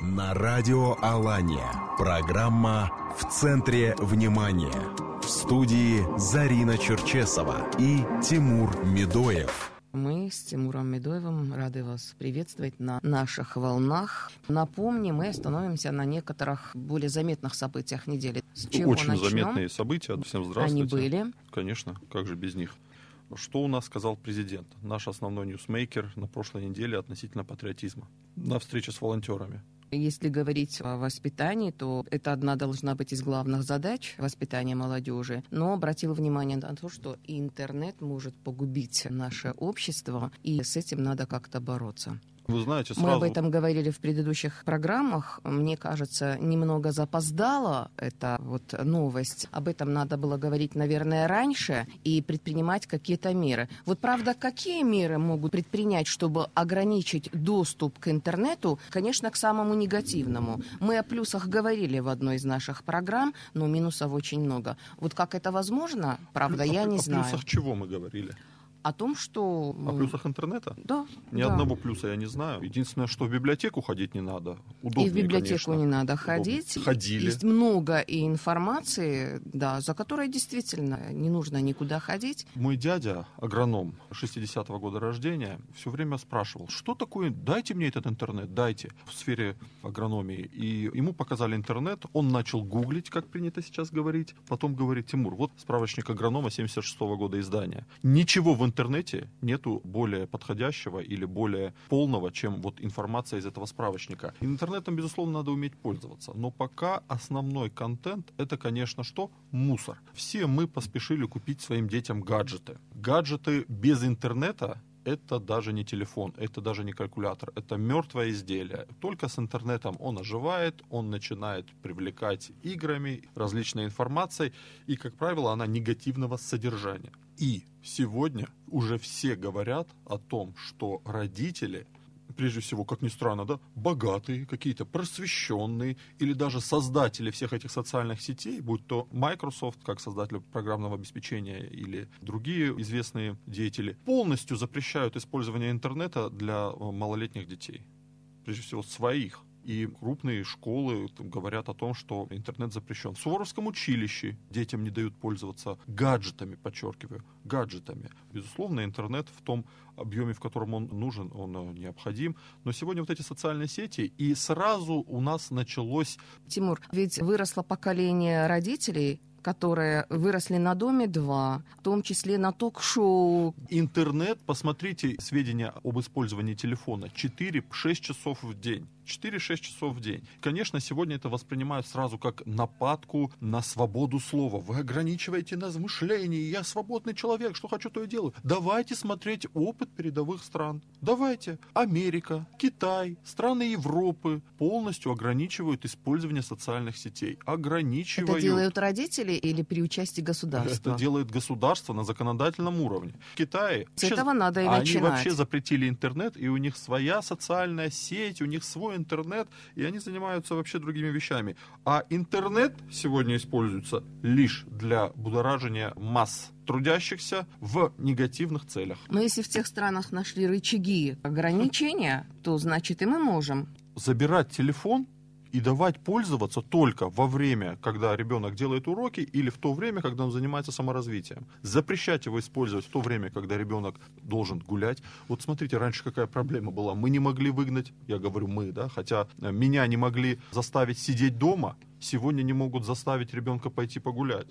На радио Алания. Программа «В центре внимания». В студии Зарина Черчесова и Тимур Медоев. Мы с Тимуром Медоевым рады вас приветствовать на наших волнах. Напомню, мы остановимся на некоторых более заметных событиях недели. С чего Очень начнем? заметные события. Всем здравствуйте. Они были. Конечно, как же без них. Что у нас сказал президент, наш основной ньюсмейкер на прошлой неделе относительно патриотизма на встрече с волонтерами? Если говорить о воспитании, то это одна должна быть из главных задач воспитания молодежи. Но обратил внимание на то, что интернет может погубить наше общество, и с этим надо как-то бороться. Вы знаете, сразу... Мы об этом говорили в предыдущих программах. Мне кажется, немного запоздала эта вот новость. Об этом надо было говорить, наверное, раньше и предпринимать какие-то меры. Вот правда, какие меры могут предпринять, чтобы ограничить доступ к интернету? Конечно, к самому негативному. Мы о плюсах говорили в одной из наших программ, но минусов очень много. Вот как это возможно, правда, я не знаю. О плюсах чего мы говорили? О том, что... О плюсах интернета? Да. Ни да. одного плюса я не знаю. Единственное, что в библиотеку ходить не надо. Удобнее, и в библиотеку конечно. не надо ходить. Удобнее. Ходили. Есть много и информации, да, за которой действительно не нужно никуда ходить. Мой дядя, агроном 60-го года рождения, все время спрашивал, что такое, дайте мне этот интернет, дайте в сфере агрономии. И ему показали интернет, он начал гуглить, как принято сейчас говорить. Потом говорит, Тимур, вот справочник агронома 76 -го года издания. Ничего в интернете нету более подходящего или более полного, чем вот информация из этого справочника. Интернетом, безусловно, надо уметь пользоваться. Но пока основной контент это, конечно, что? Мусор. Все мы поспешили купить своим детям гаджеты. Гаджеты без интернета это даже не телефон, это даже не калькулятор, это мертвое изделие. Только с интернетом он оживает, он начинает привлекать играми, различной информацией, и, как правило, она негативного содержания. И сегодня уже все говорят о том, что родители прежде всего, как ни странно, да, богатые, какие-то просвещенные или даже создатели всех этих социальных сетей, будь то Microsoft, как создатель программного обеспечения или другие известные деятели, полностью запрещают использование интернета для э, малолетних детей. Прежде всего, своих. И крупные школы говорят о том, что интернет запрещен. В Суворовском училище детям не дают пользоваться гаджетами, подчеркиваю, гаджетами. Безусловно, интернет в том объеме, в котором он нужен, он э, необходим. Но сегодня вот эти социальные сети, и сразу у нас началось... Тимур, ведь выросло поколение родителей, которые выросли на Доме-2, в том числе на ток-шоу. Интернет, посмотрите сведения об использовании телефона, 4-6 часов в день. 4-6 часов в день. Конечно, сегодня это воспринимают сразу как нападку на свободу слова. Вы ограничиваете нас в мышлении, я свободный человек, что хочу, то и делаю. Давайте смотреть опыт передовых стран. Давайте. Америка, Китай, страны Европы полностью ограничивают использование социальных сетей. Ограничивают. Это делают родители или при участии государства? Это делает государство на законодательном уровне. В Китае... С этого надо и они начинать. Они вообще запретили интернет, и у них своя социальная сеть, у них свой интернет, и они занимаются вообще другими вещами. А интернет сегодня используется лишь для будоражения масс трудящихся в негативных целях. Но если в тех странах нашли рычаги ограничения, то значит и мы можем. Забирать телефон и давать пользоваться только во время, когда ребенок делает уроки, или в то время, когда он занимается саморазвитием. Запрещать его использовать в то время, когда ребенок должен гулять. Вот смотрите, раньше какая проблема была. Мы не могли выгнать, я говорю мы, да, хотя э, меня не могли заставить сидеть дома, сегодня не могут заставить ребенка пойти погулять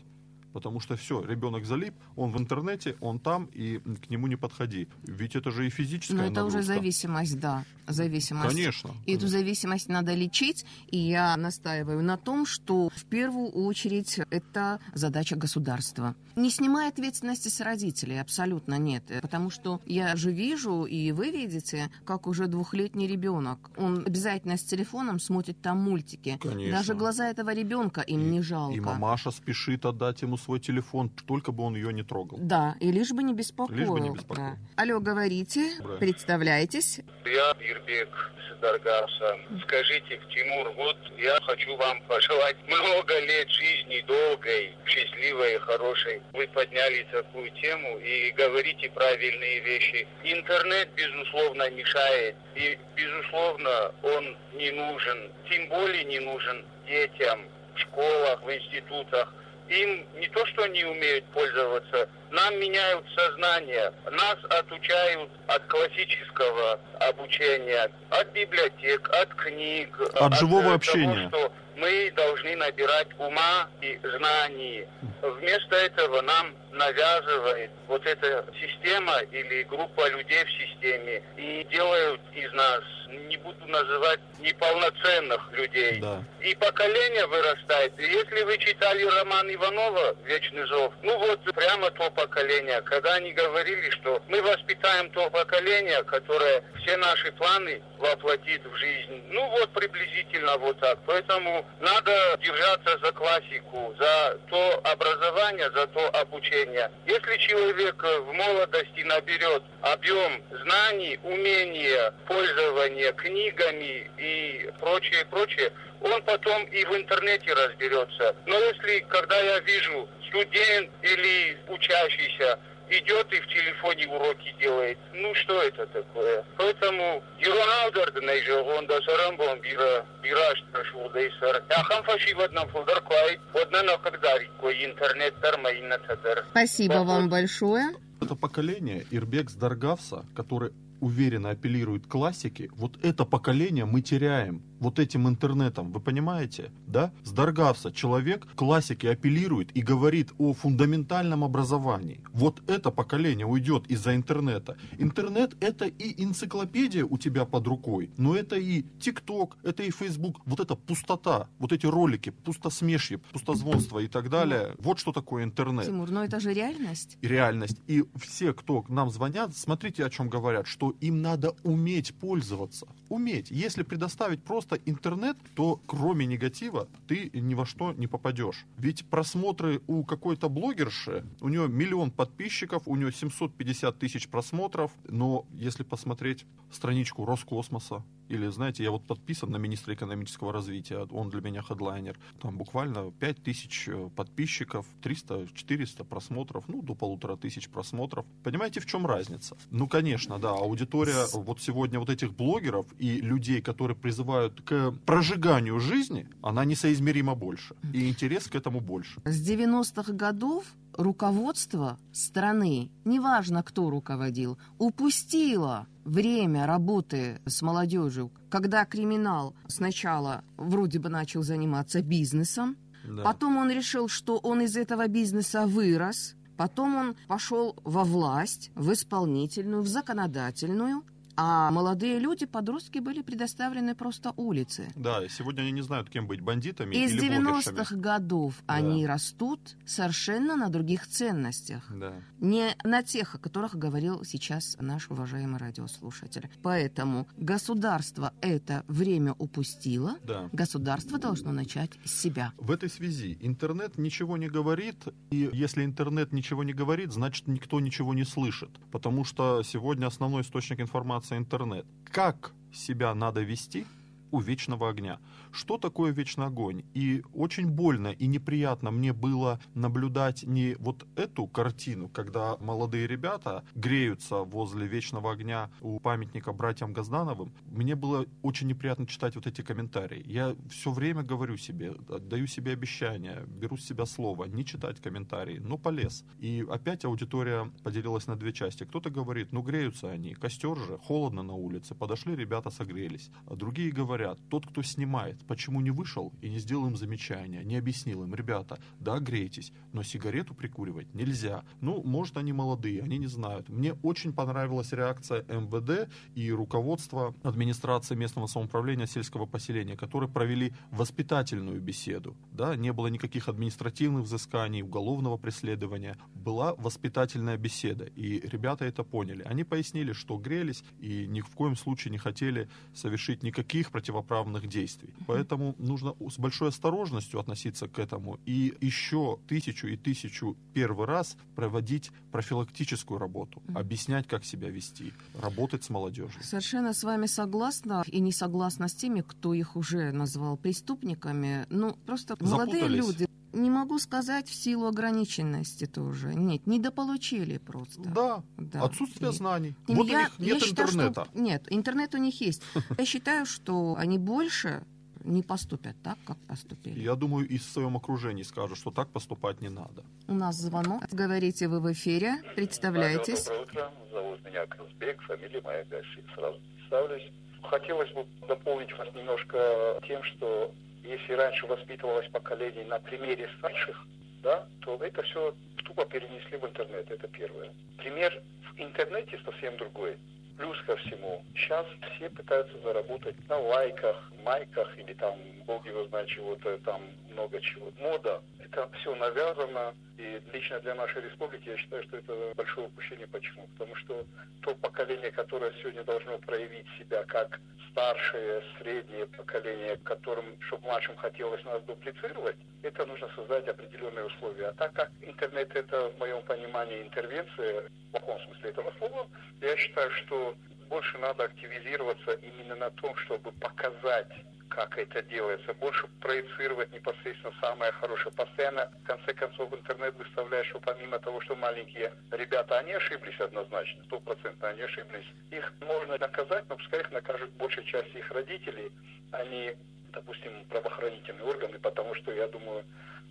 потому что все, ребенок залип, он в интернете, он там, и к нему не подходи. Ведь это же и физическая Но это нагрузка. уже зависимость, да, зависимость. Конечно. И эту зависимость надо лечить, и я настаиваю на том, что в первую очередь это задача государства. Не снимая ответственности с родителей, абсолютно нет, потому что я же вижу, и вы видите, как уже двухлетний ребенок, он обязательно с телефоном смотрит там мультики. Конечно. Даже глаза этого ребенка им и, не жалко. И мамаша спешит отдать ему свой телефон, только бы он ее не трогал. Да, и лишь бы не беспокоил. Лишь бы не беспокоил. Да. Алло, говорите, Да. представляйтесь. Я Ирбек Даргаса. Скажите, Тимур, вот я хочу вам пожелать много лет жизни долгой, счастливой, хорошей. Вы подняли такую тему и говорите правильные вещи. Интернет, безусловно, мешает. И, безусловно, он не нужен. Тем более не нужен детям в школах, в институтах. Им не то, что не умеют пользоваться, нам меняют сознание, нас отучают от классического обучения, от библиотек, от книг, От живого э, того, общения. что мы должны набирать ума и знаний. Вместо этого нам навязывает вот эта система или группа людей в системе и делают из нас, не буду называть, неполноценных людей. Да. И поколение вырастает. И если вы читали роман Иванова «Вечный зов», ну вот прямо то поколение, когда они говорили, что мы воспитаем то поколение, которое все наши планы воплотит в жизнь. Ну вот приблизительно вот так. Поэтому надо держаться за классику, за то образование, за то обучение. Если человек в молодости наберет объем знаний, умения, пользования книгами и прочее, прочее, он потом и в интернете разберется. Но если, когда я вижу студент или учащийся, идет и в телефоне уроки делает. Ну что это такое? Поэтому Юроналдер Нейже, он да сарамбом бира бираж прошел дейсар. Я хамфаши в одном фулдар клай, в одном накагдари, кой интернет тарма и натадар. Спасибо вам большое. Это поколение Ирбекс Даргавса, который уверенно апеллирует к классике, вот это поколение мы теряем вот этим интернетом, вы понимаете, да? С Даргавса человек к классике апеллирует и говорит о фундаментальном образовании. Вот это поколение уйдет из-за интернета. Интернет это и энциклопедия у тебя под рукой, но это и ТикТок, это и Фейсбук, вот эта пустота, вот эти ролики, пустозвонство пустозвонство и так далее. Вот что такое интернет Тимур, но это же реальность. реальность. И все, кто к нам звонят, смотрите, о чем говорят, что им надо уметь пользоваться. Уметь. Если предоставить просто интернет, то кроме негатива ты ни во что не попадешь. Ведь просмотры у какой-то блогерши, у нее миллион подписчиков, у нее 750 тысяч просмотров, но если посмотреть страничку Роскосмоса, или, знаете, я вот подписан на министра экономического развития, он для меня хедлайнер. Там буквально 5 тысяч э, подписчиков, 300-400 просмотров, ну, до полутора тысяч просмотров. Понимаете, в чем разница? Ну, конечно, да, аудитория вот сегодня вот этих блогеров и людей, которые призывают к прожиганию жизни, она несоизмеримо больше. И интерес к этому больше. С 90-х годов руководство страны, неважно кто руководил, упустило время работы с молодежью, когда криминал сначала вроде бы начал заниматься бизнесом, Да. потом он решил, что он из этого бизнеса вырос, потом он пошел во власть, в исполнительную, в законодательную, а молодые люди, подростки, были предоставлены просто улице. Да, и сегодня они не знают, кем быть, бандитами Из или 90-х блогершами. годов они растут совершенно на других ценностях. Да. Не на тех, о которых говорил сейчас наш уважаемый радиослушатель. Поэтому государство это время упустило. Да. Государство должно начать с себя. В этой связи интернет ничего не говорит, и если интернет ничего не говорит, значит никто ничего не слышит, потому что сегодня основной источник информации интернет. Как себя надо вести у вечного огня? Что такое вечный огонь? И очень больно и неприятно мне было наблюдать не вот эту картину, когда молодые ребята греются возле вечного огня у памятника братьям Газдановым. Мне было очень неприятно читать вот эти комментарии. Я все время говорю себе, даю себе обещание, беру с себя слово, не читать комментарии, но полез. И опять аудитория поделилась на две части. Кто-то говорит, ну греются они, костер же, холодно на улице, подошли ребята, согрелись. А другие говорят, тот, кто снимает, почему не вышел и не сделал им замечания, не объяснил им, ребята, да, грейтесь, но сигарету прикуривать нельзя. Ну, может, они молодые, они не знают. Мне очень понравилась реакция МВД и руководства администрации местного самоуправления сельского поселения, которые провели воспитательную беседу. Да, не было никаких административных взысканий, уголовного преследования. Была воспитательная беседа, и ребята это поняли. Они пояснили, что грелись и ни в коем случае не хотели совершить никаких против противоправных действий. Поэтому нужно с большой осторожностью относиться к этому и еще тысячу и тысячу первый раз проводить профилактическую работу, объяснять, как себя вести, работать с молодежью. Совершенно с вами согласна и не согласна с теми, кто их уже назвал преступниками. Ну, просто молодые люди, не могу сказать в силу ограниченности тоже. Нет, недополучили просто. Да, Да. отсутствие И- знаний. И вот я- у них нет я считаю, что- интернета. нет, интернет у них есть. Я считаю, что они больше не поступят так, как поступили. Я думаю, и в своем окружении скажут, что так поступать не надо. У нас звонок. Говорите вы в эфире. Представляйтесь. Доброе утро. Зовут меня Казбек, фамилия моя Гаши. Сразу представлюсь. Хотелось бы дополнить вас немножко тем, что если раньше воспитывалось поколение на примере старших, да, то это все тупо перенесли в интернет. Это первое. Пример в интернете совсем другой. Плюс ко всему, сейчас все пытаются заработать на лайках, майках или там, бог его знает чего-то, там много чего. Мода. Это все навязано. И лично для нашей республики я считаю, что это большое упущение. Почему? Потому что то поколение, которое сегодня должно проявить себя как старшее, среднее поколение, которым, чтобы младшим хотелось нас дуплицировать, это нужно создать определенные условия. А так как интернет это, в моем понимании, интервенция, в плохом смысле этого слова, я считаю, что больше надо активизироваться именно на том, чтобы показать как это делается, больше проецировать непосредственно самое хорошее. Постоянно, в конце концов, интернет выставляет, что помимо того, что маленькие ребята, они ошиблись однозначно, стопроцентно они ошиблись, их можно наказать, но пускай их накажут большая часть их родителей, а не, допустим, правоохранительные органы, потому что, я думаю,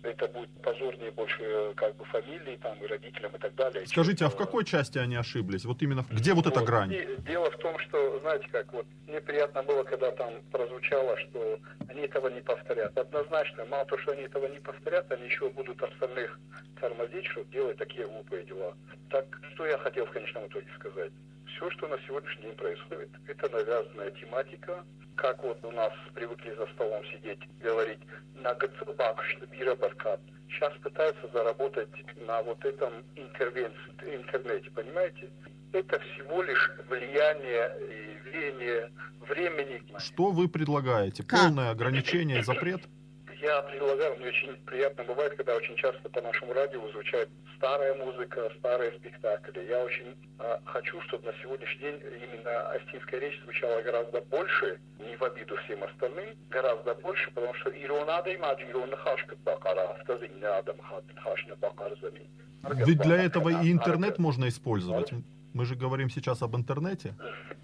это будет позорнее больше как бы фамилии там и родителям и так далее. Скажите, а в э, какой части они ошиблись? Вот именно где вот эта вот. грань? И дело в том, что, знаете как, вот мне приятно было, когда там прозвучало, что они этого не повторят. Однозначно, мало того, что они этого не повторят, они еще будут остальных тормозить, чтобы делать такие глупые дела. Так, что я хотел в конечном итоге сказать? Все, что на сегодняшний день происходит, это навязанная тематика, как вот у нас привыкли за столом сидеть, говорить на ГЦБАК, что Бира Баркат. Сейчас пытаются заработать на вот этом интервенции, интернете, понимаете? Это всего лишь влияние и веяние времени. Что вы предлагаете? Полное ограничение, запрет? Я предлагаю, мне очень приятно бывает, когда очень часто по нашему радио звучит старая музыка, старые спектакли. Я очень а, хочу, чтобы на сегодняшний день именно астинская речь звучала гораздо больше, не в обиду всем остальным, гораздо больше, потому что иронада и маджирона хашка бакара, автозин адам хашна бакар. Ведь для этого и интернет можно использовать. Мы же говорим сейчас об интернете.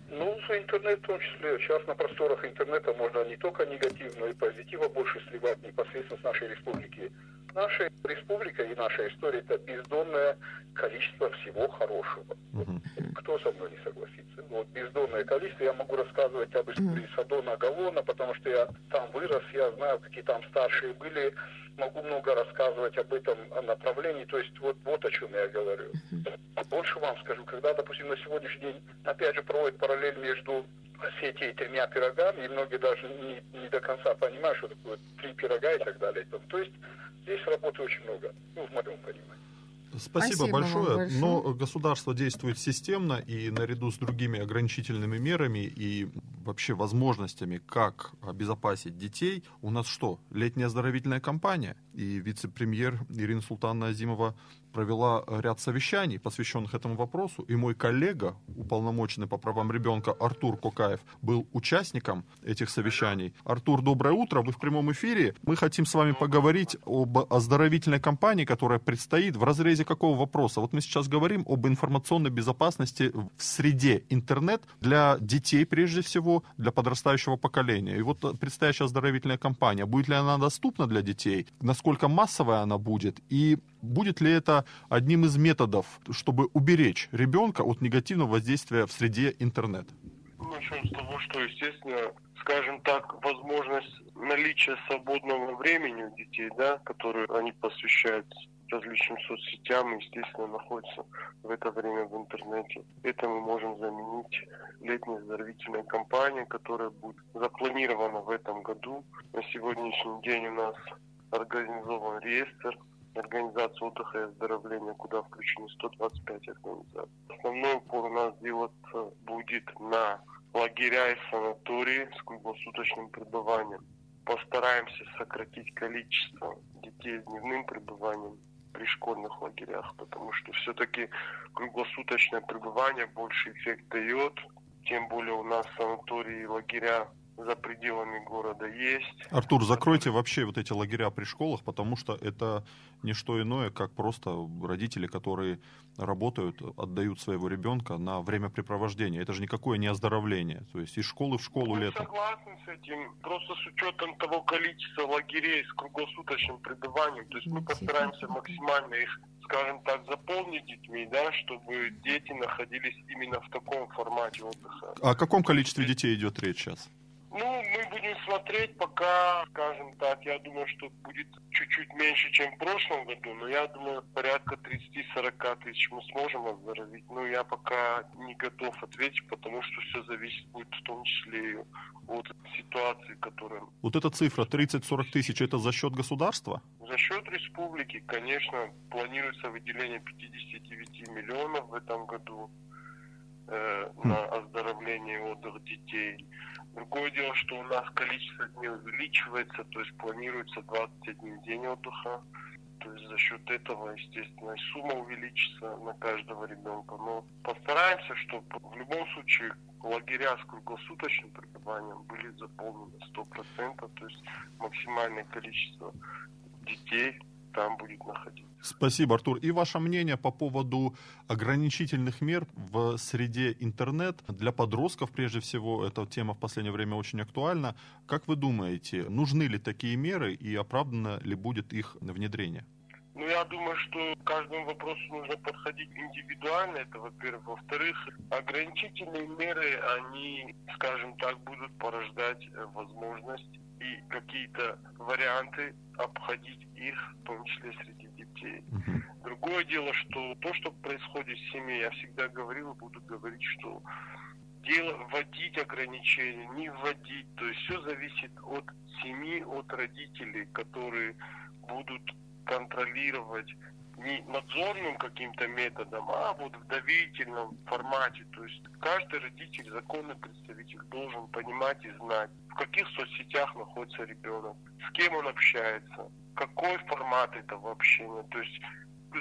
Ну, интернет в том числе. Сейчас на просторах интернета можно не только негатив, но и позитива больше сливать непосредственно с нашей республики. Наша республика и наша история – это бездонное количество всего хорошего. Мгм. Кто со мной не согласится? Вот бездонное количество. Я могу рассказывать об истории Садона Галлона, потому что я там вырос, я знаю, какие там старшие были. Могу много рассказывать об этом направлении. То есть вот, вот о чем я говорю. Больше вам скажу, когда, допустим, на сегодняшний день, опять же, проводят параллель между сети и тремя пирогами, и многие даже не, не до конца понимают, что такое три пирога и так далее. То есть здесь работы очень много, ну, в моем понимании. Спасибо, Спасибо вам большое. большое. Но государство действует системно и наряду с другими ограничительными мерами и вообще возможностями, как обезопасить детей. У нас что? Летняя оздоровительная кампания. И вице-премьер Ирина Султанна Азимова провела ряд совещаний, посвященных этому вопросу. И мой коллега, уполномоченный по правам ребенка Артур Кокаев, был участником этих совещаний. Артур, доброе утро. Вы в прямом эфире. Мы хотим с вами поговорить об оздоровительной кампании, которая предстоит в разрезе какого вопроса. Вот мы сейчас говорим об информационной безопасности в среде интернет для детей прежде всего, для подрастающего поколения. И вот предстоящая оздоровительная кампания, будет ли она доступна для детей, насколько массовая она будет, и будет ли это одним из методов, чтобы уберечь ребенка от негативного воздействия в среде интернет? Начнем с того, что, естественно, скажем так, возможность наличия свободного времени у детей, да, которые они посвящают различным соцсетям, естественно, находятся в это время в интернете. Это мы можем заменить летней оздоровительной кампанией, которая будет запланирована в этом году. На сегодняшний день у нас организован реестр организации отдыха и оздоровления, куда включены 125 организаций. Основной упор у нас делаться будет на лагеря и санатории с круглосуточным пребыванием. Постараемся сократить количество детей с дневным пребыванием при школьных лагерях, потому что все-таки круглосуточное пребывание больше эффект дает, тем более у нас санатории и лагеря за пределами города есть. Артур, закройте вообще вот эти лагеря при школах, потому что это не что иное, как просто родители, которые работают, отдают своего ребенка на времяпрепровождение. Это же никакое не оздоровление. То есть из школы в школу Мы летом. согласны с этим. Просто с учетом того количества лагерей с круглосуточным пребыванием. То есть мы постараемся максимально их скажем так, заполнить детьми, да, чтобы дети находились именно в таком формате отдыха. О каком количестве детей идет речь сейчас? Ну, мы будем смотреть, пока, скажем так, я думаю, что будет чуть-чуть меньше, чем в прошлом году, но я думаю, порядка 30-40 тысяч мы сможем оздоровить. Но я пока не готов ответить, потому что все зависит будет в том числе от ситуации, которая... Вот эта цифра 30-40 тысяч, это за счет государства? За счет республики, конечно, планируется выделение 59 миллионов в этом году э, на оздоровление и отдых детей. Другое дело, что у нас количество дней увеличивается, то есть планируется 21 день отдыха. То есть за счет этого, естественно, сумма увеличится на каждого ребенка. Но постараемся, чтобы в любом случае лагеря с круглосуточным пребыванием были заполнены 100%, то есть максимальное количество детей там будет находиться. Спасибо, Артур. И ваше мнение по поводу ограничительных мер в среде интернет для подростков, прежде всего, эта тема в последнее время очень актуальна. Как вы думаете, нужны ли такие меры и оправдано ли будет их внедрение? Ну, я думаю, что к каждому вопросу нужно подходить индивидуально, это во-первых. Во-вторых, ограничительные меры, они, скажем так, будут порождать э, возможность и какие-то варианты обходить их, в том числе среди детей. Другое дело, что то, что происходит в семье, я всегда говорил и буду говорить, что дело вводить ограничения, не вводить, то есть все зависит от семьи, от родителей, которые будут контролировать не надзорным каким-то методом, а вот в доверительном формате. То есть каждый родитель, законный представитель должен понимать и знать, в каких соцсетях находится ребенок, с кем он общается, какой формат этого общения. То есть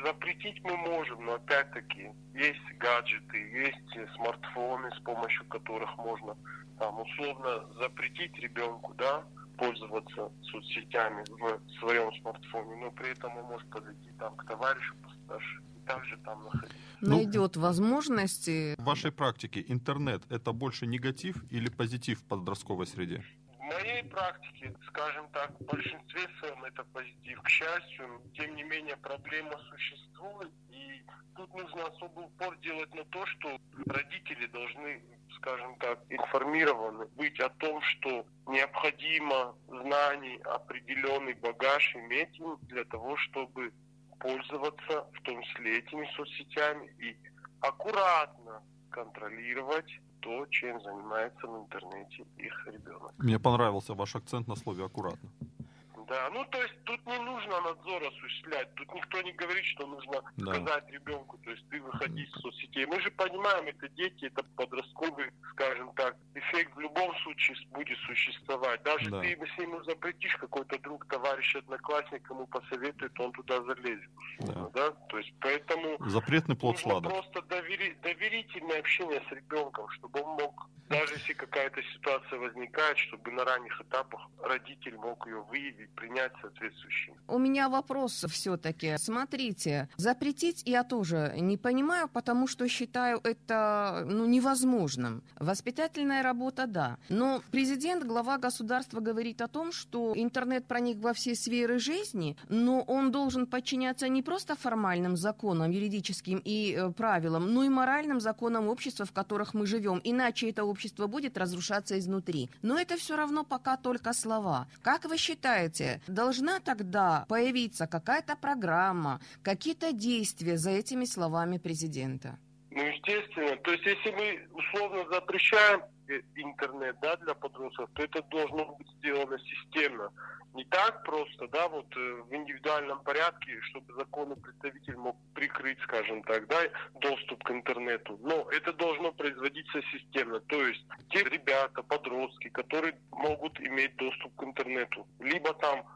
запретить мы можем, но опять-таки есть гаджеты, есть смартфоны, с помощью которых можно там условно запретить ребенку, да, пользоваться соцсетями в своем смартфоне, но при этом он может подойти там к товарищу постарше и также там находиться. Ну, Найдет возможности. В вашей практике интернет это больше негатив или позитив в подростковой среде? В моей практике, скажем так, в большинстве своем это позитив. К счастью, тем не менее проблема существует, и тут нужно особый упор делать на то, что родители должны, скажем так, информированы быть о том, что необходимо знаний, определенный багаж иметь им для того, чтобы пользоваться в том числе этими соцсетями и аккуратно контролировать то, чем занимается в интернете их ребенок. Мне понравился ваш акцент на слове аккуратно. Да, ну то есть тут не нужно надзор осуществлять, тут никто не говорит, что нужно Да. сказать ребенку, то есть ты выходи из соцсетей. Мы же понимаем, это дети, это подростковый, скажем так, эффект в любом случае будет существовать. Даже Да. ты если ему запретишь, какой-то друг, товарищ, одноклассник ему посоветует, он туда залезет. условно, да. То есть поэтому Запретный плод нужно просто довери- доверительное общение с ребенком, чтобы он мог, даже если какая-то ситуация возникает, чтобы на ранних этапах родитель мог ее выявить, принять соответствующие. У меня вопрос все-таки. Смотрите, запретить я тоже не понимаю, потому что считаю это ну, невозможным. Воспитательная работа, да. Но президент, глава государства говорит о том, что интернет проник во все сферы жизни, но он должен подчиняться не просто формальным законам, юридическим и э, правилам, но и моральным законам общества, в которых мы живем. Иначе это общество будет разрушаться изнутри. Но это все равно пока только слова. Как вы считаете, должна тогда появиться какая-то программа, какие-то действия за этими словами президента? Ну, естественно. То есть, если мы условно запрещаем интернет да, для подростков, то это должно быть сделано системно. Не так просто, да, вот э, в индивидуальном порядке, чтобы законный представитель мог прикрыть, скажем так, да, доступ к интернету. Но это должно производиться системно. То есть те ребята, подростки, которые могут иметь доступ к интернету, либо там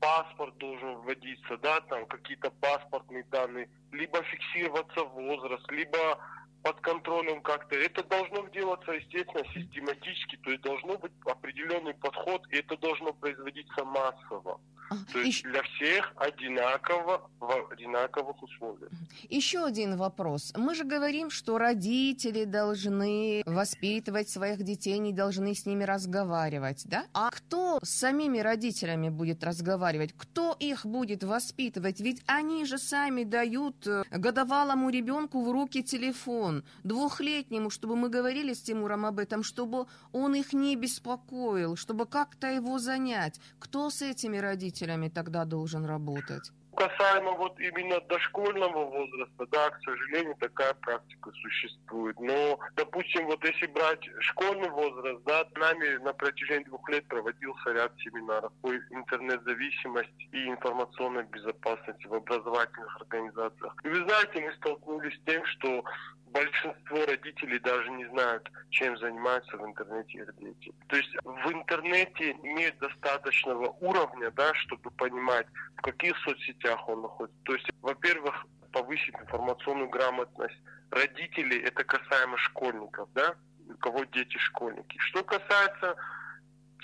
паспорт должен вводиться, да, там какие-то паспортные данные, либо фиксироваться возраст, либо под контролем как-то. Это должно делаться, естественно, систематически, то есть должно быть определенный подход, и это должно производиться массово. То есть для всех одинаково, в одинаковых условиях. Еще один вопрос. Мы же говорим, что родители должны воспитывать своих детей, не должны с ними разговаривать, да? А кто с самими родителями будет разговаривать? Кто их будет воспитывать? Ведь они же сами дают э, годовалому ребенку в руки телефон, двухлетнему, чтобы мы говорили с Тимуром об этом, чтобы он их не беспокоил, чтобы как-то его занять. Кто с этими родителями? Родителями тогда должен работать? Касаемо вот именно дошкольного возраста, да, к сожалению, такая практика существует. Но, допустим, вот если брать школьный возраст, да, нами на протяжении двух лет проводился ряд семинаров по интернет-зависимости и информационной безопасности в образовательных организациях. И вы знаете, мы столкнулись с тем, что большинство родителей даже не знают, чем занимаются в интернете их дети. То есть в интернете нет достаточного уровня, да, чтобы понимать, в каких соцсетях он находится. То есть, во-первых, повысить информационную грамотность родителей, это касаемо школьников, да, у кого дети школьники. Что касается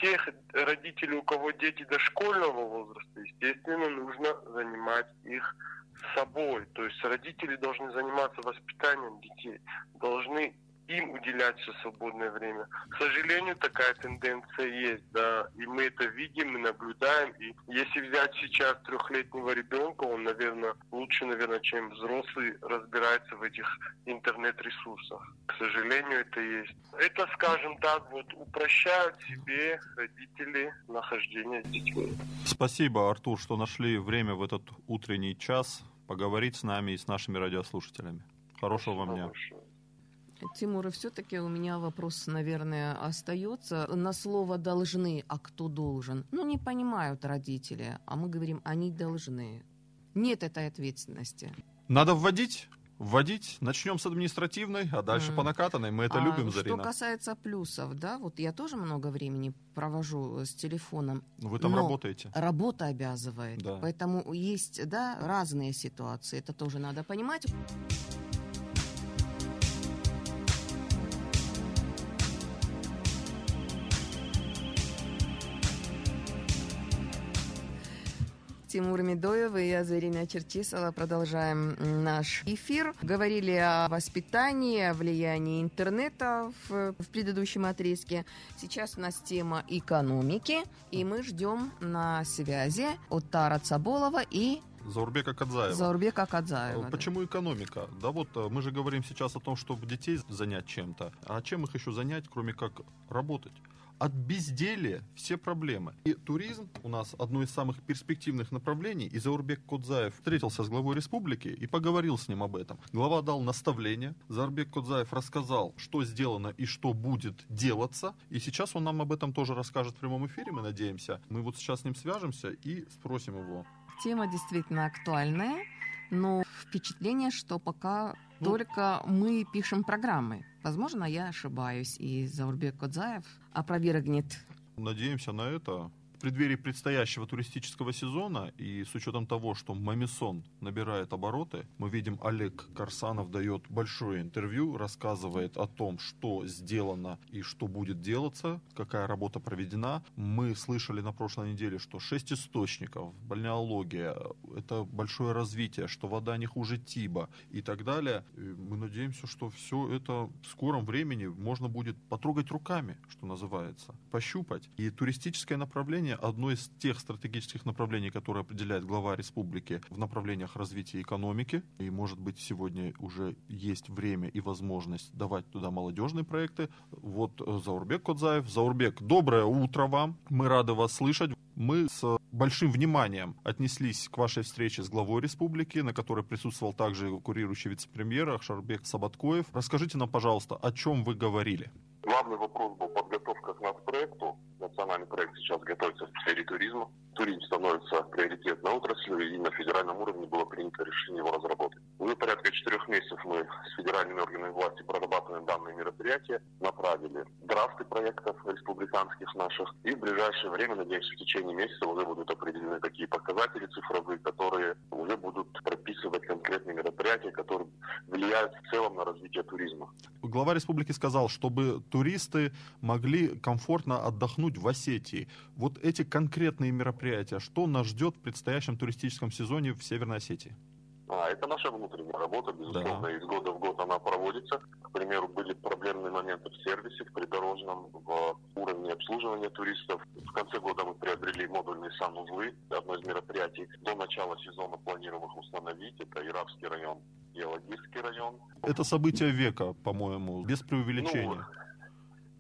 тех родителей, у кого дети дошкольного возраста, естественно, нужно занимать их собой. То есть родители должны заниматься воспитанием детей, должны им уделять все свободное время. К сожалению, такая тенденция есть, да, и мы это видим, мы наблюдаем. И если взять сейчас трехлетнего ребенка, он, наверное, лучше, наверное, чем взрослый разбирается в этих интернет-ресурсах. К сожалению, это есть. Это, скажем так, вот упрощают себе родители нахождение с детьми. Спасибо, Артур, что нашли время в этот утренний час поговорить с нами и с нашими радиослушателями. Хорошего вам дня. Тимур, и все-таки у меня вопрос, наверное, остается. На слово «должны», а кто должен? Ну, не понимают родители, а мы говорим «они должны». Нет этой ответственности. Надо вводить вводить. Начнем с административной, а дальше mm. по накатанной. Мы это а любим, Зарина. Что касается плюсов, да, вот я тоже много времени провожу с телефоном. Вы там работаете? Работа обязывает. Да. Поэтому есть, да, разные ситуации. Это тоже надо понимать. Тимур Медоев и я, Зарина Черчисова, продолжаем наш эфир. Говорили о воспитании, о влиянии интернета в, в предыдущем отрезке. Сейчас у нас тема экономики, и мы ждем на связи от Тара Цаболова и Заурбека Кадзаева. Заурбека Кадзаева. Почему да. экономика? Да вот э, мы же говорим сейчас о том, чтобы детей занять чем-то. А чем их еще занять, кроме как работать? От безделия все проблемы. И туризм у нас одно из самых перспективных направлений, и Заурбек Кодзаев встретился с главой республики и поговорил с ним об этом. Глава дал наставление, Заурбек Кодзаев рассказал, что сделано и что будет делаться, и сейчас он нам об этом тоже расскажет в прямом эфире, мы надеемся. Мы вот сейчас с ним свяжемся и спросим его. Тема действительно актуальная, но впечатление, что пока ну, только мы пишем программы. Возможно, я ошибаюсь, и Заурбек Кодзаев опровергнет. Надеемся на это преддверии предстоящего туристического сезона и с учетом того, что Мамисон набирает обороты, мы видим, Олег Карсанов дает большое интервью, рассказывает о том, что сделано и что будет делаться, какая работа проведена. Мы слышали на прошлой неделе, что 6 источников, бальнеология, это большое развитие, что вода не хуже Тиба и так далее. И мы надеемся, что все это в скором времени можно будет потрогать руками, что называется, пощупать. И туристическое направление направление, одно из тех стратегических направлений, которые определяет глава республики в направлениях развития экономики. И, может быть, сегодня уже есть время и возможность давать туда молодежные проекты. Вот э, Заурбек Кодзаев. Заурбек, доброе утро вам. Мы рады вас слышать. Мы с большим вниманием отнеслись к вашей встрече с главой республики, на которой присутствовал также курирующий вице-премьер Ахшарбек Сабаткоев. Расскажите нам, пожалуйста, о чем вы говорили? Главный вопрос был подготовка к нацпроекту национальный проект сейчас готовится в сфере туризма. Туризм становится приоритетной отраслью, и на федеральном уровне было принято решение его разработать. Уже порядка четырех месяцев мы с федеральными органами власти прорабатываем данные мероприятия, направили драфты проектов республиканских наших, и в ближайшее время, надеемся, в течение месяца уже будут определены такие показатели цифровые, которые уже будут прописывать конкретные мероприятия, которые влияют в целом на развитие туризма. Глава республики сказал, чтобы туристы могли комфортно отдохнуть в Осетии. Вот эти конкретные мероприятия, что нас ждет в предстоящем туристическом сезоне в Северной Осетии? А, это наша внутренняя работа, безусловно, да. из года в год она проводится. К примеру, были проблемные моменты в сервисе, в придорожном, в уровне обслуживания туристов. В конце года мы приобрели модульные санузлы. Одно из мероприятий до начала сезона планируем их установить. Это Ирабский район и Алагирский район. Это событие века, по-моему, без преувеличения.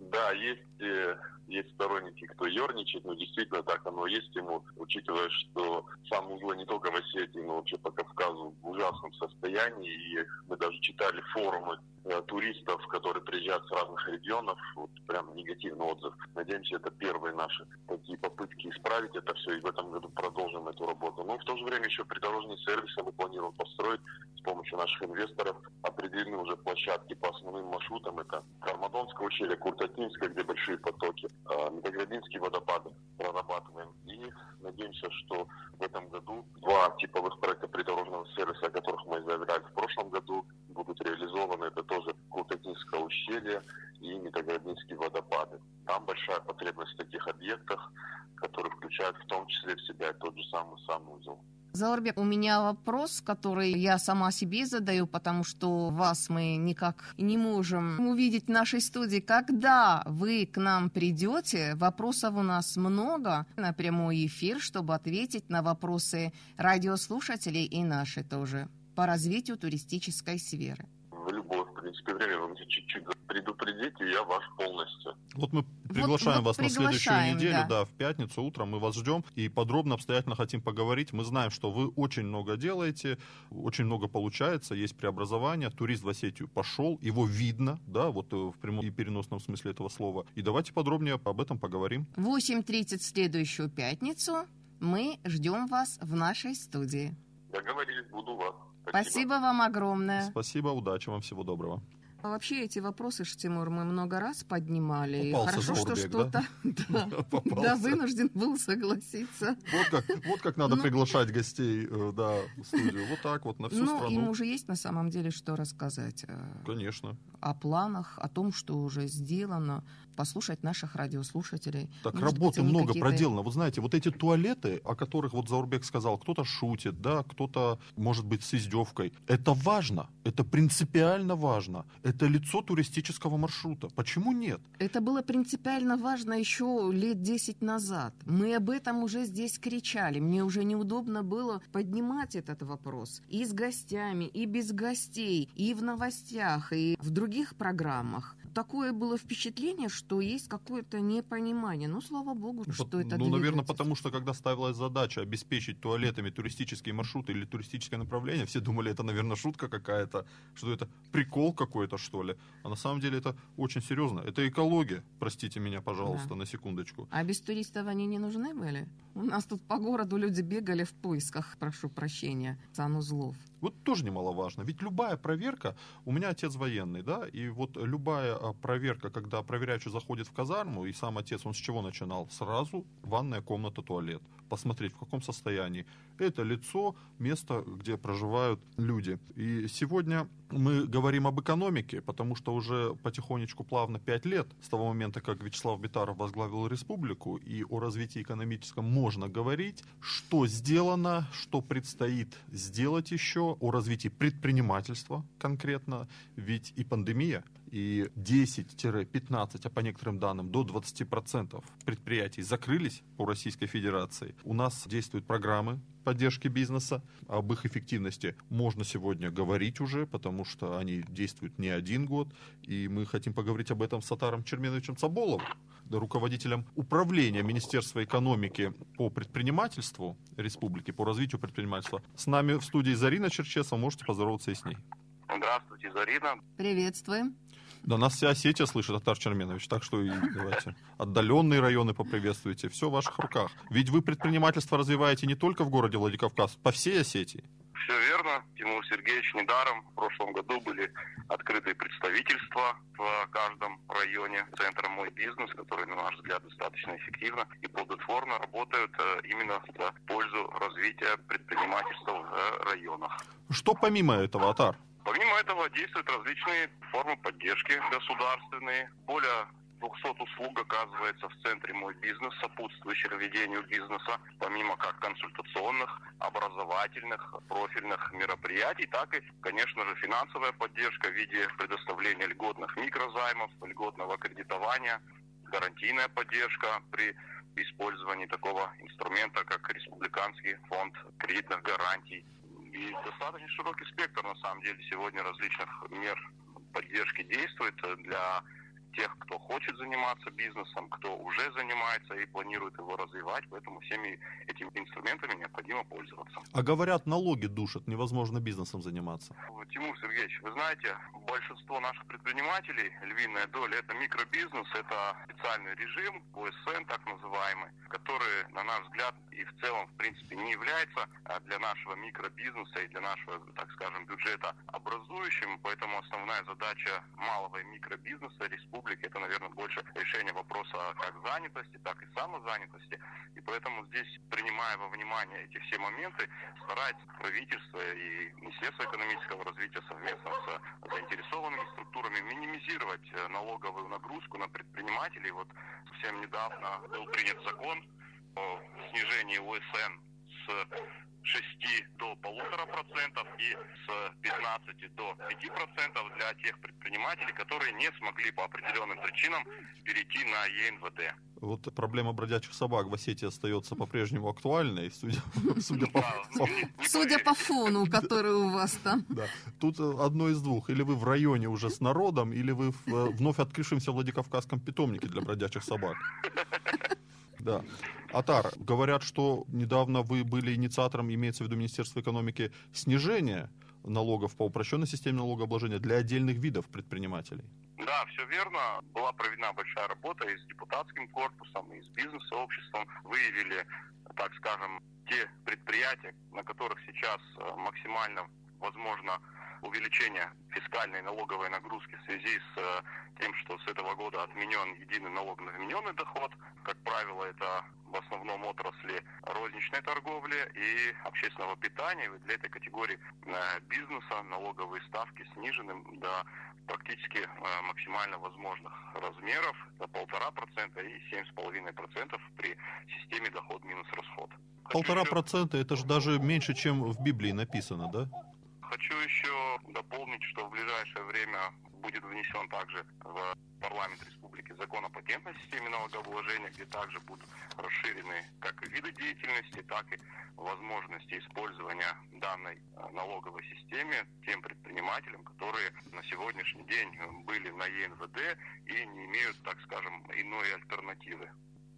Ну, да, есть э, есть сторонники, кто ерничает, но действительно так оно есть. Ему, учитывая, что сам узлы не только в Осетии, но вообще по Кавказу в ужасном состоянии, и мы даже читали форумы туристов, которые приезжают с разных регионов, вот прям негативный отзыв. Надеемся, это первые наши такие попытки исправить это все, и в этом году продолжим эту работу. Но в то же время еще придорожные сервисы мы планируем построить с помощью наших инвесторов. Определены уже площадки по основным маршрутам. Это Кармадонское ущелье, Куртатинское, где большие потоки, а, Медоградинские водопады прорабатываем. И надеемся, что в этом году два типовых проекта придорожного сервиса, о которых мы заявляли в прошлом году, будут реализованы. Это тоже Куртатинское ущелье и Медоградинские водопады. Там большая потребность в таких объектах, которые включают в том числе в себя тот же самый санузел. Заурбек, у меня вопрос, который я сама себе задаю, потому что вас мы никак не можем увидеть в нашей студии. Когда вы к нам придете, вопросов у нас много на прямой эфир, чтобы ответить на вопросы радиослушателей и наши тоже по развитию туристической сферы. В любое, в принципе, время вы чуть-чуть предупредите, я ваш полностью. Вот мы приглашаем вот, вот вас приглашаем, на следующую неделю, да. да, в пятницу утром мы вас ждем и подробно, обстоятельно хотим поговорить. Мы знаем, что вы очень много делаете, очень много получается, есть преобразование, турист в Осетию пошел, его видно, да, вот э, в прямом и переносном смысле этого слова. И давайте подробнее об этом поговорим. 8.30 в следующую пятницу мы ждем вас в нашей студии. Договорились, буду вас. Спасибо. Спасибо вам огромное. Спасибо, удачи вам, всего доброго. А вообще эти вопросы, Штимур, мы много раз поднимали. Попался Хорошо, Зорбек, что что-то да? Да, да, вынужден был согласиться. Вот как, вот как надо ну, приглашать гостей э, да, в студию. Вот так вот на всю ну, страну. им уже есть на самом деле что рассказать. Э, Конечно. О планах, о том, что уже сделано послушать наших радиослушателей. Так Может работы быть, много проделано. Вот знаете, вот эти туалеты, о которых вот Заурбек сказал, кто-то шутит, да, кто-то, может быть, с издевкой. Это важно, это принципиально важно. Это лицо туристического маршрута. Почему нет? Это было принципиально важно еще лет 10 назад. Мы об этом уже здесь кричали. Мне уже неудобно было поднимать этот вопрос. И с гостями, и без гостей, и в новостях, и в других программах такое было впечатление, что есть какое-то непонимание. Ну, слава богу, что По, это Ну, наверное, потому что, когда ставилась задача обеспечить туалетами туристические маршруты или туристическое направление, все думали, это, наверное, шутка какая-то, что это прикол какой-то, что ли. А на самом деле это очень серьезно. Это экология, простите меня, пожалуйста, да. на секундочку. А без туристов они не нужны были? У нас тут по городу люди бегали в поисках, прошу прощения, санузлов. Вот тоже немаловажно. Ведь любая проверка, у меня отец военный, да, и вот любая а, проверка, когда проверяющий заходит в казарму, и сам отец, он с чего начинал? Сразу ванная комната, туалет. Посмотреть, в каком состоянии. Это лицо, место, где проживают люди. И сегодня мы говорим об экономике, потому что уже потихонечку плавно пять лет с того момента, как Вячеслав Битаров возглавил республику, и о развитии экономическом можно говорить, что сделано, что предстоит сделать еще, о развитии предпринимательства конкретно, ведь и пандемия, и 10-15, а по некоторым данным до 20% предприятий закрылись по Российской Федерации. У нас действуют программы поддержки бизнеса. Об их эффективности можно сегодня говорить уже, потому что они действуют не один год. И мы хотим поговорить об этом с Сатаром Черменовичем Цаболовым, руководителем управления Министерства экономики по предпринимательству республики, по развитию предпринимательства. С нами в студии Зарина Черчесова, можете поздороваться и с ней. Здравствуйте, Зарина. Приветствуем. Да нас вся Осетия слышит, Атар Черменович, так что и давайте. Отдаленные районы поприветствуйте, все в ваших руках. Ведь вы предпринимательство развиваете не только в городе Владикавказ, по всей Осетии. Все верно, Тимур Сергеевич, недаром в прошлом году были открыты представительства в каждом районе центра «Мой бизнес», который, на наш взгляд, достаточно эффективно и плодотворно работают э, именно в пользу развития предпринимательства в районах. Что помимо этого, Атар? Помимо этого действуют различные формы поддержки государственные. Более 200 услуг оказывается в центре «Мой бизнес», сопутствующих ведению бизнеса, помимо как консультационных, образовательных, профильных мероприятий, так и, конечно же, финансовая поддержка в виде предоставления льготных микрозаймов, льготного кредитования, гарантийная поддержка при использовании такого инструмента, как Республиканский фонд кредитных гарантий. И достаточно широкий спектр, на самом деле, сегодня различных мер поддержки действует для тех, кто хочет заниматься бизнесом, кто уже занимается и планирует его развивать, поэтому всеми этими инструментами необходимо пользоваться. А говорят, налоги душат, невозможно бизнесом заниматься. Тимур Сергеевич, вы знаете, большинство наших предпринимателей, львиная доля, это микробизнес, это специальный режим, ОСН так называемый, который, на наш взгляд, и в целом, в принципе, не является а, для нашего микробизнеса и для нашего, так скажем, бюджета образующим, поэтому основная задача малого и микробизнеса республики республики, это, наверное, больше решение вопроса как занятости, так и самозанятости. И поэтому здесь, принимая во внимание эти все моменты, старается правительство и Министерство экономического развития совместно с заинтересованными структурами минимизировать э, налоговую нагрузку на предпринимателей. Вот совсем недавно был принят закон о снижении УСН с 6 до полутора процентов и с 15 до 5 процентов для тех предпринимателей, которые не смогли по определенным причинам перейти на ЕНВД. Вот проблема бродячих собак в Осетии остается по-прежнему актуальной, судя, судя по, по... Судя по фону, который у вас там. Да. Тут э, одно из двух. Или вы в районе уже с народом, или вы в э, вновь открывшемся Владикавказском питомнике для бродячих собак. Да. Атар, говорят, что недавно вы были инициатором, имеется в виду Министерство экономики, снижения налогов по упрощенной системе налогообложения для отдельных видов предпринимателей. Да, все верно. Была проведена большая работа и с депутатским корпусом, и с бизнес-сообществом. Выявили, так скажем, те предприятия, на которых сейчас э, максимально возможно увеличение фискальной налоговой нагрузки в связи с э, тем, что с этого года отменен единый налог на вмененный доход. Как правило, это в основном отрасли розничной торговли и общественного питания. Для этой категории э, бизнеса налоговые ставки снижены до практически э, максимально возможных размеров. Это полтора процента и семь с половиной процентов при системе доход минус расход. Полтора процента это же даже меньше, чем в Библии написано, да? Хочу еще дополнить, что в ближайшее время будет внесен также в парламент республики закон о патентной системе налогообложения, где также будут расширены как виды деятельности, так и возможности использования данной э, налоговой системе тем предпринимателям, которые на сегодняшний день были на ЕНВД и не имеют, так скажем, иной альтернативы.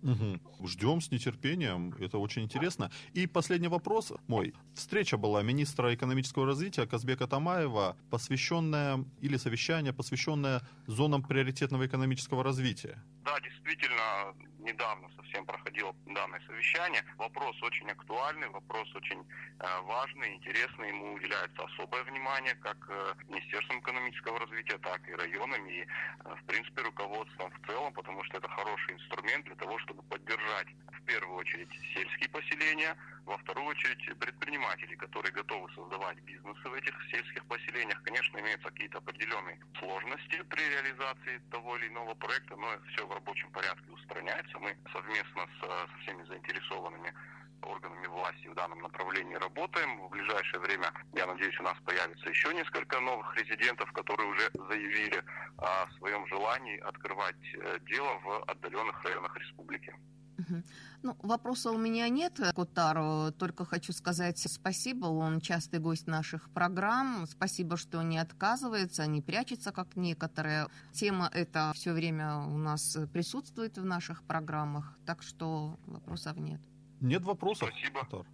Угу. Ждем с нетерпением, это очень интересно. И последний вопрос мой. Встреча была министра экономического развития Казбека Тамаева, посвященная, или совещание, посвященное зонам приоритетного экономического развития. Да, действительно, недавно совсем проходило данное совещание. Вопрос очень актуальный, вопрос очень э, важный, интересный. Ему уделяется особое внимание как э, Министерством экономического развития, так и районами и, э, в принципе, руководством в целом, потому что это хороший инструмент для того, чтобы поддержать в первую очередь сельские поселения, во вторую очередь предприниматели, которые готовы создавать бизнесы в этих сельских поселениях. Конечно, имеются какие-то определенные сложности при реализации того или иного проекта, но все в рабочем порядке устраняется. Мы совместно с, со всеми заинтересованными органами власти в данном направлении работаем. В ближайшее время, я надеюсь, у нас появится еще несколько новых резидентов, которые уже заявили о своем желании открывать э, дело в отдаленных районах республики. Ну, вопроса у меня нет Кутару, только хочу сказать спасибо, он частый гость наших программ, спасибо, что не отказывается, не прячется, как некоторые. Тема эта все время у нас присутствует в наших программах, так что вопросов нет. Нет вопросов. Спасибо.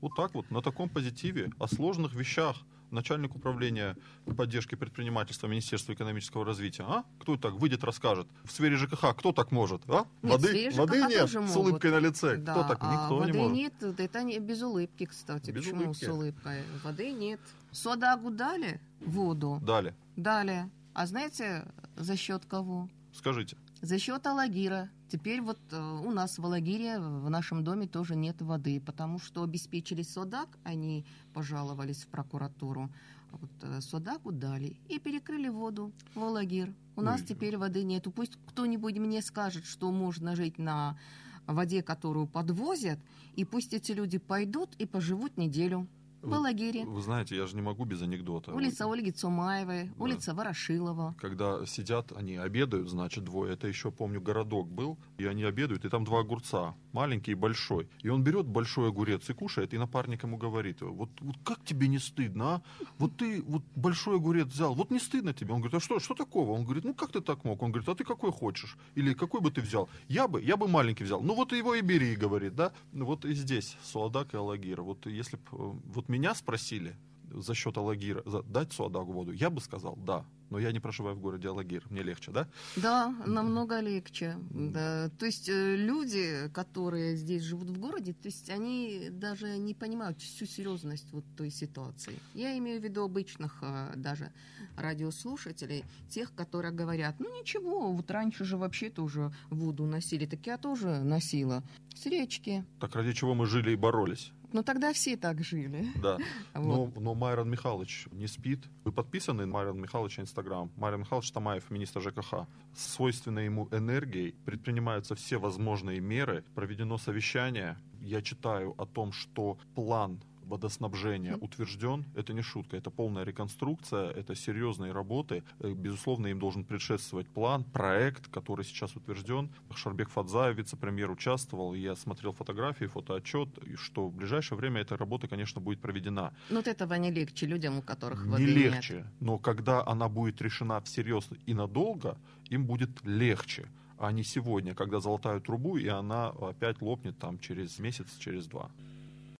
Вот так вот, на таком позитиве, о сложных вещах начальник управления поддержки предпринимательства Министерства экономического развития. А? Кто так выйдет, расскажет? В сфере ЖКХ кто так может? А? Нет, воды ЖКХ воды нет с могут. улыбкой на лице. Да, кто так? а Никто воды не может. нет, это не без улыбки, кстати. Без Почему улыбки. с улыбкой? Воды нет. Содагу дали воду? Далее. Дали. А знаете, за счет кого? Скажите. За счет Алагира. Теперь вот э, у нас в Алагире, в нашем доме тоже нет воды, потому что обеспечили Содак, они пожаловались в прокуратуру. Вот э, Содагу дали и перекрыли воду в Алагир. У нас Ой. теперь воды нету. Пусть кто-нибудь мне скажет, что можно жить на воде, которую подвозят, и пусть эти люди пойдут и поживут неделю в Вы- Алагире. Вы знаете, я же не могу без анекдота. Улица Ольги Цумаевой, Да. улица Ворошилова. Когда сидят, они обедают, значит, двое. Это еще, помню, городок был. И они обедают, и там два огурца. Маленький и большой. И он берет большой огурец и кушает, и напарник ему говорит, вот, вот как тебе не стыдно, а? Вот ты вот большой огурец взял, вот не стыдно тебе? Он говорит, а что, что такого? Он говорит, ну как ты так мог? Он говорит, а ты какой хочешь? Или какой бы ты взял? Я бы, я бы маленький взял. Ну вот его и бери, говорит, да? Вот и здесь Суадак и Алагир. Вот если бы вот меня спросили, за счет Алагира за- дать Суадагу воду, я бы сказал да. Но я не проживаю в городе Алагир, мне легче, да? Да, намного легче. Да. То есть э, люди, которые здесь живут в городе, то есть они даже не понимают всю серьезность вот той ситуации. Я имею в виду обычных э, даже радиослушателей, тех, которые говорят, ну ничего, вот раньше же вообще тоже воду носили, так я тоже носила с речки. Так ради чего мы жили и боролись. Но тогда все так жили. Да. Вот. Но, но Майрон Михайлович не спит. Вы подписаны на Майрон Михайловича Инстаграм. Майрон Михайлович Тамаев, министр ЖКХ. С свойственной ему энергией предпринимаются все возможные меры. Проведено совещание. Я читаю о том, что план водоснабжения утвержден. Это не шутка, это полная реконструкция, это серьезные работы. Э, Безусловно, им должен предшествовать план, проект, который сейчас утвержден. Шарбек Фадзаев, вице-премьер, участвовал. Я смотрел фотографии, фотоотчет, и что в ближайшее время эта работа, конечно, будет проведена. Но вот этого не легче людям, у которых Не воды нет. легче, но когда она будет решена всерьез и надолго, им будет легче, а не сегодня, когда золотают трубу, и она опять лопнет там через месяц, через два.